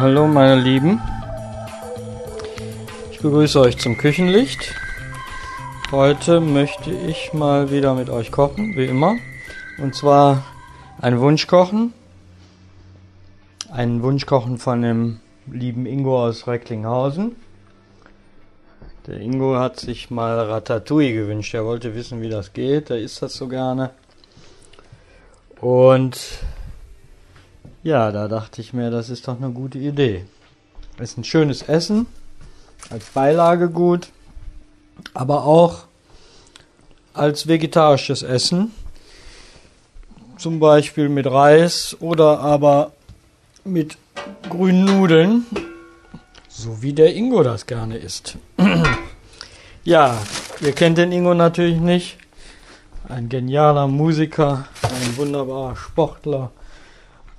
hallo meine Lieben. Ich begrüße euch zum Küchenlicht. Heute möchte ich mal wieder mit euch kochen, wie immer. Und zwar ein Wunschkochen. Ein Wunschkochen von dem lieben Ingo aus Recklinghausen. Der Ingo hat sich mal Ratatouille gewünscht. Er wollte wissen, wie das geht. Er isst das so gerne. Und ja, da dachte ich mir, das ist doch eine gute Idee. Ist ein schönes Essen, als Beilage gut, aber auch als vegetarisches Essen. Zum Beispiel mit Reis oder aber mit grünen Nudeln, so wie der Ingo das gerne isst. ja, ihr kennt den Ingo natürlich nicht. Ein genialer Musiker, ein wunderbarer Sportler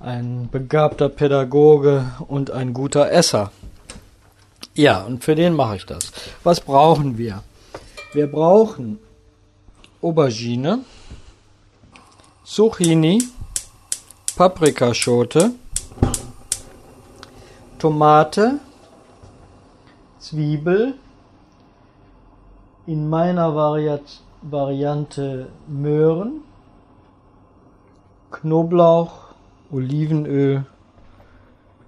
ein begabter Pädagoge und ein guter Esser. Ja, und für den mache ich das. Was brauchen wir? Wir brauchen Aubergine, Zucchini, Paprikaschote, Tomate, Zwiebel, in meiner Variat Variante Möhren, Knoblauch, Olivenöl,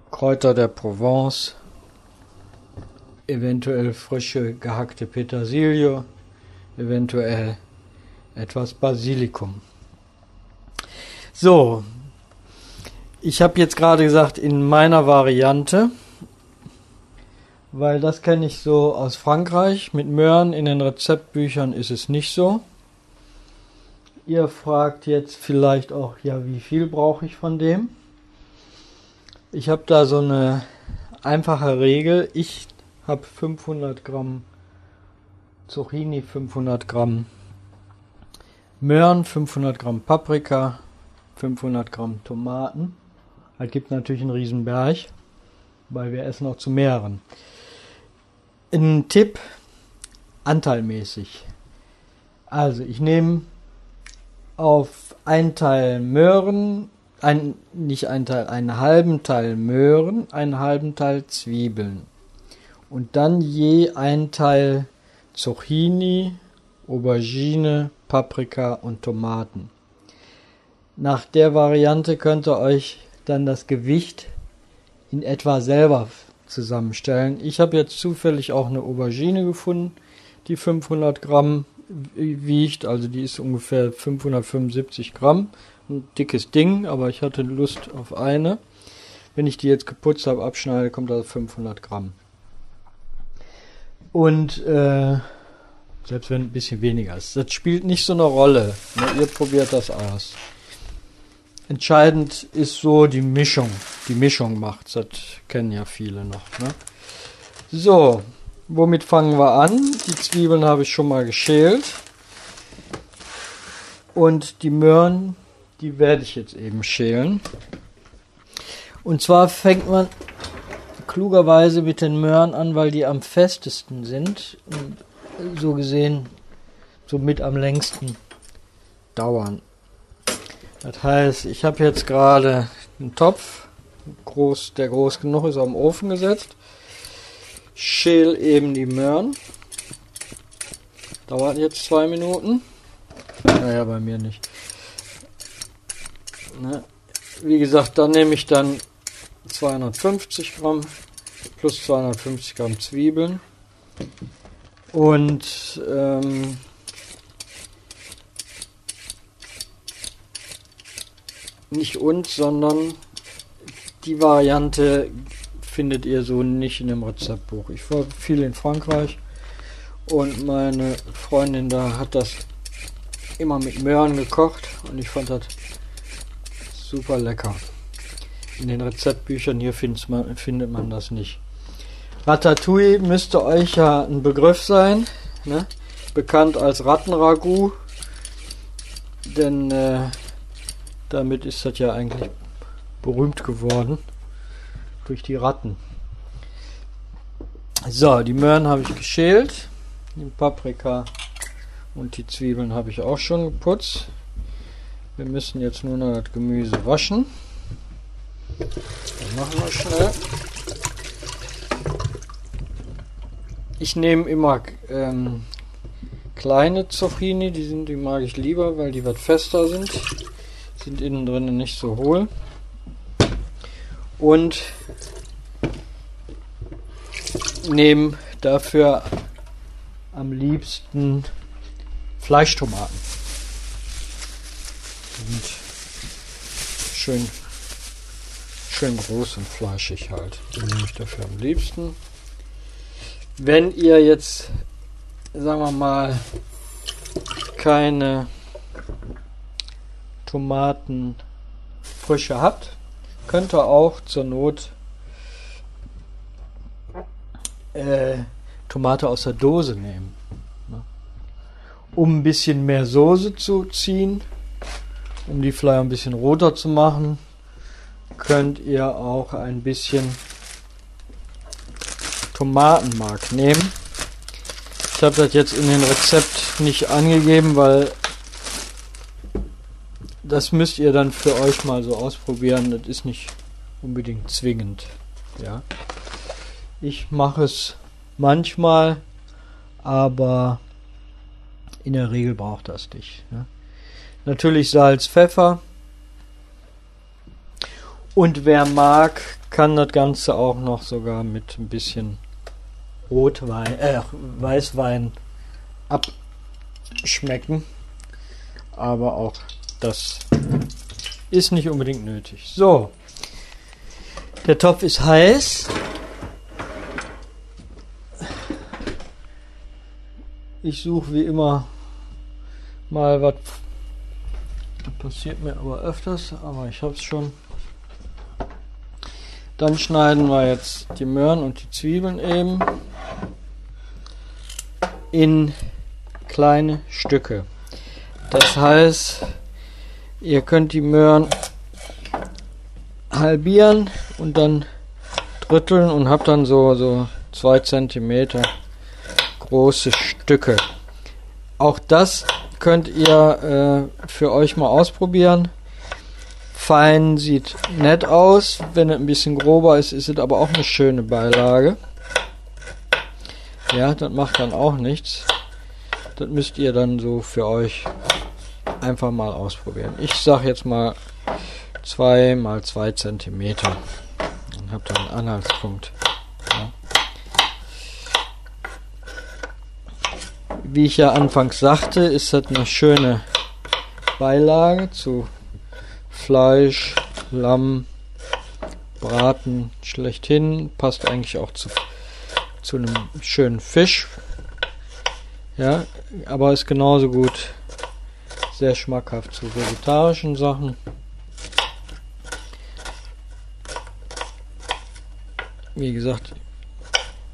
Kräuter der Provence, eventuell frische gehackte Petersilie, eventuell etwas Basilikum. So, ich habe jetzt gerade gesagt in meiner Variante, weil das kenne ich so aus Frankreich. Mit Möhren in den Rezeptbüchern ist es nicht so. Ihr fragt jetzt vielleicht auch, ja, wie viel brauche ich von dem? Ich habe da so eine einfache Regel. Ich habe 500 Gramm Zucchini, 500 Gramm Möhren, 500 Gramm Paprika, 500 Gramm Tomaten. Das gibt natürlich einen Riesenberg, weil wir essen auch zu mehreren. Ein Tipp, anteilmäßig. Also ich nehme auf ein Teil Möhren, ein, nicht ein Teil, einen halben Teil Möhren, einen halben Teil Zwiebeln. Und dann je ein Teil Zucchini, Aubergine, Paprika und Tomaten. Nach der Variante könnt ihr euch dann das Gewicht in etwa selber zusammenstellen. Ich habe jetzt zufällig auch eine Aubergine gefunden, die 500 Gramm wiegt. Also die ist ungefähr 575 Gramm. Ein dickes Ding, aber ich hatte Lust auf eine. Wenn ich die jetzt geputzt habe, abschneide, kommt da 500 Gramm. Und äh, selbst wenn ein bisschen weniger ist, das spielt nicht so eine Rolle. Ne? Ihr probiert das aus. Entscheidend ist so die Mischung. Die Mischung macht, das kennen ja viele noch. Ne? So, Womit fangen wir an? Die Zwiebeln habe ich schon mal geschält. Und die Möhren, die werde ich jetzt eben schälen. Und zwar fängt man klugerweise mit den Möhren an, weil die am festesten sind und so gesehen somit am längsten dauern. Das heißt, ich habe jetzt gerade einen Topf, groß, der groß genug ist, den Ofen gesetzt schäl eben die Möhren. Dauert jetzt zwei Minuten. Naja, bei mir nicht. Ne? Wie gesagt, dann nehme ich dann 250 Gramm plus 250 Gramm Zwiebeln und ähm, nicht und, sondern die Variante findet ihr so nicht in dem Rezeptbuch. Ich war viel in Frankreich und meine Freundin da hat das immer mit Möhren gekocht und ich fand das super lecker. In den Rezeptbüchern hier man, findet man das nicht. Ratatouille müsste euch ja ein Begriff sein, ne? bekannt als Rattenragout, denn äh, damit ist das ja eigentlich berühmt geworden durch die Ratten. So, die Möhren habe ich geschält. Die Paprika und die Zwiebeln habe ich auch schon geputzt. Wir müssen jetzt nur noch das Gemüse waschen. Das machen wir schnell. Ich nehme immer ähm, kleine Zucchini, die, sind, die mag ich lieber, weil die was fester sind. Sind innen drin nicht so hohl. Und nehme dafür am liebsten Fleischtomaten. Und schön, schön groß und fleischig halt. Die nehme ich dafür am liebsten. Wenn ihr jetzt, sagen wir mal, keine Tomaten frische habt, könnt ihr auch zur Not äh, Tomate aus der Dose nehmen. Ne? Um ein bisschen mehr Soße zu ziehen, um die vielleicht ein bisschen roter zu machen, könnt ihr auch ein bisschen Tomatenmark nehmen. Ich habe das jetzt in den Rezept nicht angegeben, weil das müsst ihr dann für euch mal so ausprobieren. Das ist nicht unbedingt zwingend. Ja. Ich mache es manchmal, aber in der Regel braucht das nicht. Ja. Natürlich Salz, Pfeffer. Und wer mag, kann das Ganze auch noch sogar mit ein bisschen Rotwein, äh, Weißwein abschmecken. Aber auch das ist nicht unbedingt nötig. So. Der Topf ist heiß. Ich suche wie immer mal was. Das passiert mir aber öfters, aber ich habe es schon. Dann schneiden wir jetzt die Möhren und die Zwiebeln eben in kleine Stücke. Das heißt, Ihr könnt die Möhren halbieren und dann dritteln und habt dann so, so Zentimeter große Stücke. Auch das könnt ihr äh, für euch mal ausprobieren. Fein sieht nett aus. Wenn es ein bisschen grober ist, ist es aber auch eine schöne Beilage. Ja, das macht dann auch nichts. Das müsst ihr dann so für euch einfach mal ausprobieren. Ich sage jetzt mal 2 mal 2 cm. Dann habt ihr einen Anhaltspunkt. Wie ich ja anfangs sagte, ist das eine schöne Beilage zu Fleisch, Lamm, Braten schlechthin. Passt eigentlich auch zu, zu einem schönen Fisch. Ja, aber ist genauso gut sehr schmackhaft zu vegetarischen Sachen. Wie gesagt,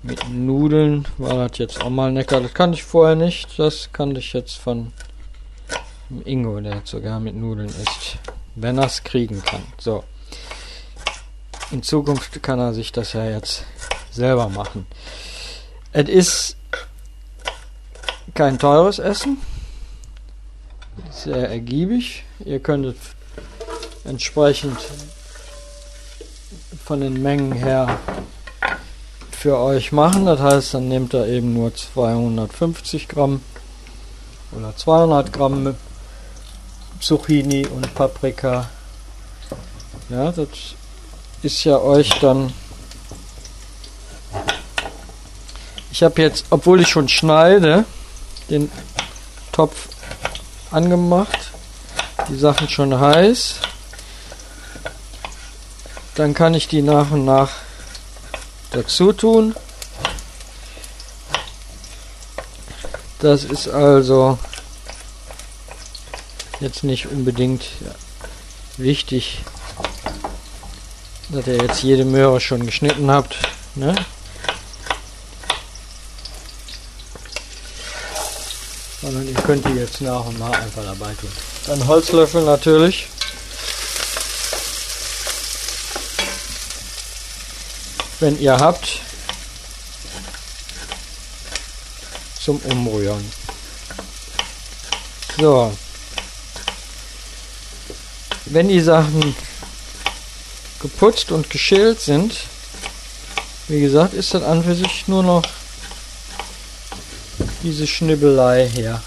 mit Nudeln war das jetzt auch mal lecker. Das kannte ich vorher nicht. Das kannte ich jetzt von Ingo, der sogar mit Nudeln isst. Wenn er es kriegen kann. So. In Zukunft kann er sich das ja jetzt selber machen. Es ist kein teures Essen sehr ergiebig. Ihr könntet entsprechend von den Mengen her für euch machen. Das heißt, dann nehmt ihr eben nur 250 Gramm oder 200 Gramm Zucchini und Paprika. Ja, das ist ja euch dann. Ich habe jetzt, obwohl ich schon schneide, den Topf angemacht. Die Sachen schon heiß. Dann kann ich die nach und nach dazu tun. Das ist also jetzt nicht unbedingt wichtig, dass ihr jetzt jede Möhre schon geschnitten habt. Ne? sondern ihr könnt die jetzt nach und nach einfach dabei tun. Dann Holzlöffel natürlich. Wenn ihr habt, zum Umrühren. So. Wenn die Sachen geputzt und geschält sind, wie gesagt, ist das an für sich nur noch diese Schnibbelei hier,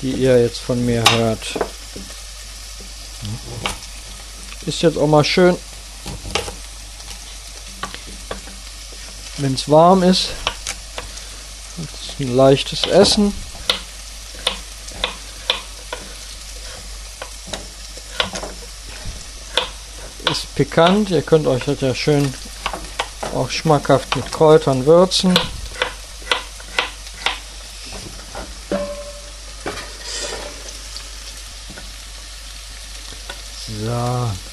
die ihr jetzt von mir hört. Ist jetzt auch mal schön, wenn es warm ist. Das ist ein leichtes Essen. Ist pikant, ihr könnt euch das ja schön auch schmackhaft mit Kräutern würzen. So.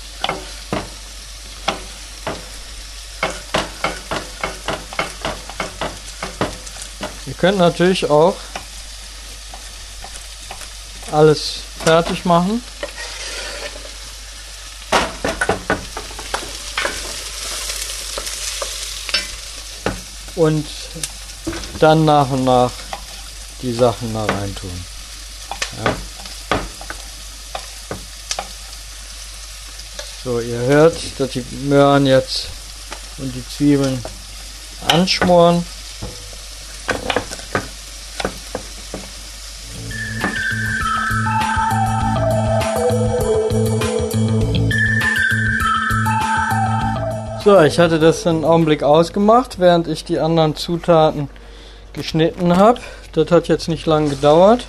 Könnt natürlich auch alles fertig machen. Und dann nach und nach die Sachen da rein tun. Ja. So, ihr hört, dass die Möhren jetzt und die Zwiebeln anschmoren. So, ich hatte das einen Augenblick ausgemacht, während ich die anderen Zutaten geschnitten habe. Das hat jetzt nicht lange gedauert.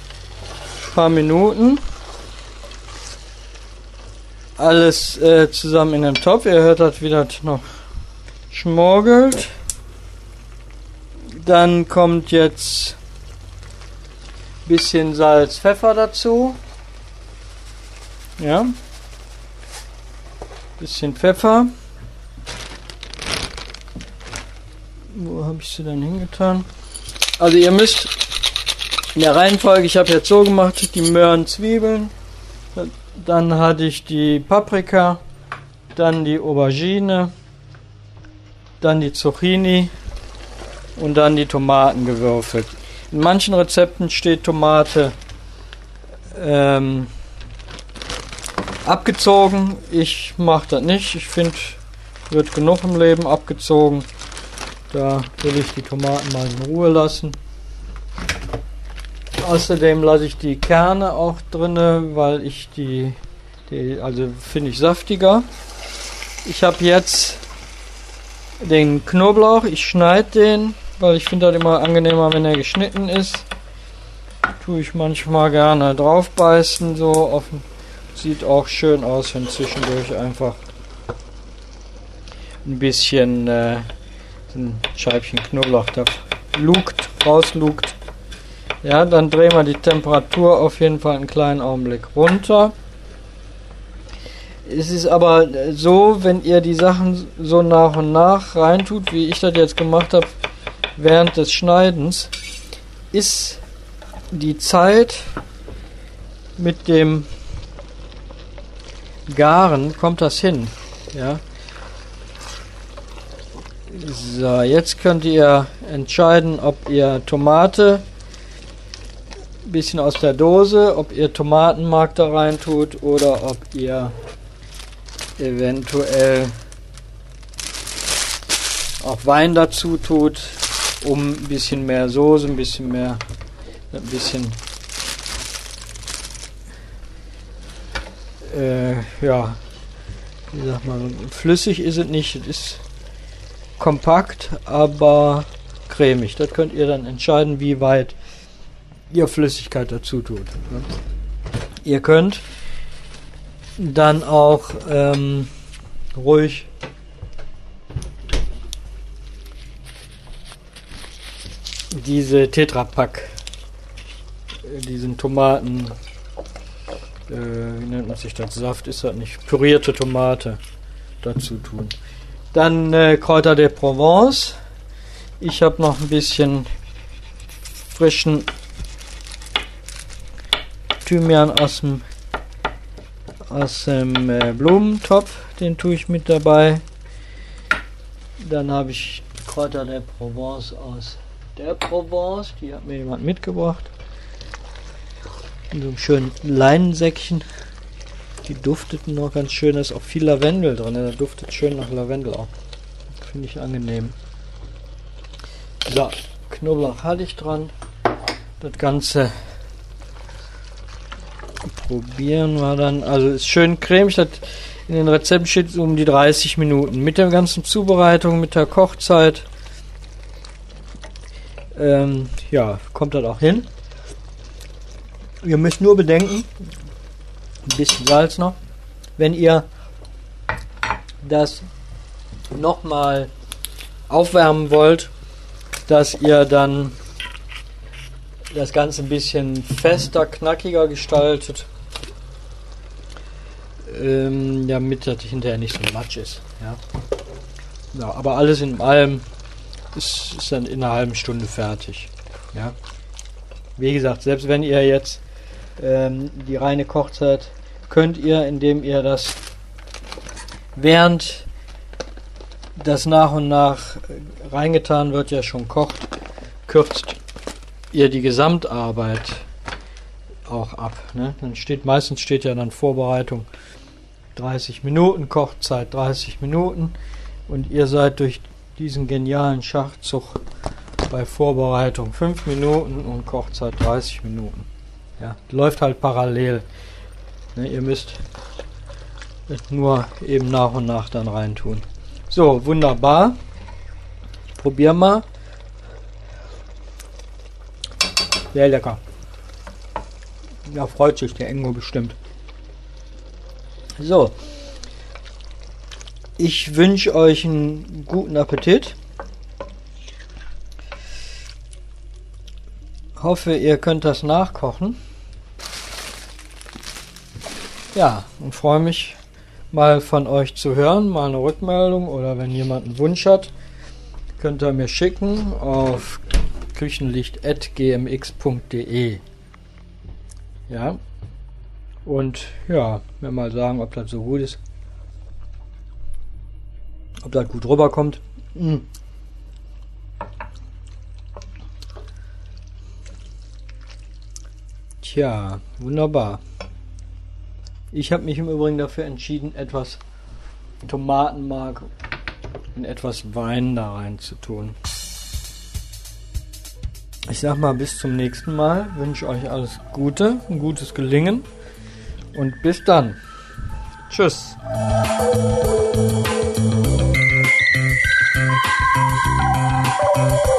Ein paar Minuten. Alles äh, zusammen in den Topf. Ihr hört das wieder noch schmorgelt. Dann kommt jetzt ein bisschen Salz, Pfeffer dazu. Ja. Bisschen Pfeffer. Habe ich sie dann hingetan? Also ihr müsst in der Reihenfolge, ich habe jetzt so gemacht, die Möhren, Zwiebeln, dann hatte ich die Paprika, dann die Aubergine, dann die Zucchini und dann die Tomaten gewürfelt. In manchen Rezepten steht Tomate ähm, abgezogen. Ich mache das nicht. Ich finde, wird genug im Leben abgezogen. Da will ich die Tomaten mal in Ruhe lassen. Außerdem lasse ich die Kerne auch drinne, weil ich die, die also finde ich saftiger. Ich habe jetzt den Knoblauch, ich schneide den, weil ich finde das immer angenehmer, wenn er geschnitten ist. Tue ich manchmal gerne drauf beißen, so auf, sieht auch schön aus, wenn zwischendurch einfach ein bisschen äh, ein Scheibchen Knoblauch da lugt, rauslugt. Ja, dann drehen wir die Temperatur auf jeden Fall einen kleinen Augenblick runter. Es ist aber so, wenn ihr die Sachen so nach und nach reintut, wie ich das jetzt gemacht habe, während des Schneidens, ist die Zeit mit dem Garen, kommt das hin. Ja, so, jetzt könnt ihr entscheiden, ob ihr Tomate ein bisschen aus der Dose, ob ihr Tomatenmark da rein tut oder ob ihr eventuell auch Wein dazu tut, um ein bisschen mehr Soße, ein bisschen mehr, ein bisschen äh, ja, wie sagt man, flüssig ist es nicht, es ist kompakt, aber cremig. Das könnt ihr dann entscheiden, wie weit ihr Flüssigkeit dazu tut. Ne? Ihr könnt dann auch ähm, ruhig diese Tetrapack, diesen Tomaten, äh, wie nennt man sich das? Saft ist das nicht, pürierte Tomate dazu tun. Dann äh, Kräuter de Provence. Ich habe noch ein bisschen frischen Thymian aus dem, aus dem äh, Blumentopf. Den tue ich mit dabei. Dann habe ich Kräuter der Provence aus der Provence. Die hat mir jemand mitgebracht. In so einem schönen Leinensäckchen. Die dufteten noch ganz schön. Da ist auch viel Lavendel drin. Da duftet schön nach Lavendel auch. Finde ich angenehm. So, Knoblauch hatte ich dran. Das Ganze probieren wir dann. Also ist schön cremig. Das in den Rezepten steht um die 30 Minuten. Mit der ganzen Zubereitung, mit der Kochzeit. Ähm, ja, kommt das auch hin. Ihr müsst nur bedenken, ein bisschen Salz noch, wenn ihr das nochmal aufwärmen wollt, dass ihr dann das Ganze ein bisschen fester, knackiger gestaltet, ähm, damit das hinterher nicht so matsch ist. Ja. ja aber alles in allem ist, ist dann in einer halben Stunde fertig. Ja. Wie gesagt, selbst wenn ihr jetzt ähm, die reine Kochzeit könnt ihr, indem ihr das während das nach und nach reingetan wird, ja schon kocht, kürzt ihr die Gesamtarbeit auch ab. Ne? Dann steht meistens steht ja dann Vorbereitung 30 Minuten, Kochzeit 30 Minuten und ihr seid durch diesen genialen Schachzug bei Vorbereitung 5 Minuten und Kochzeit 30 Minuten. Ja, läuft halt parallel. Ne, ihr müsst nur eben nach und nach dann reintun. So, wunderbar. Probier mal. Sehr lecker. Da freut sich der Engo bestimmt. So. Ich wünsche euch einen guten Appetit. Hoffe, ihr könnt das nachkochen. Ja, und freue mich mal von euch zu hören, mal eine Rückmeldung oder wenn jemand einen Wunsch hat, könnt ihr mir schicken auf küchenlicht.gmx.de. Ja. Und ja, mir mal sagen, ob das so gut ist. Ob das gut rüberkommt. Hm. Tja, wunderbar. Ich habe mich im Übrigen dafür entschieden, etwas Tomatenmark und etwas Wein da rein zu tun. Ich sag mal bis zum nächsten Mal. Wünsche euch alles Gute, ein gutes Gelingen und bis dann. Tschüss. Musik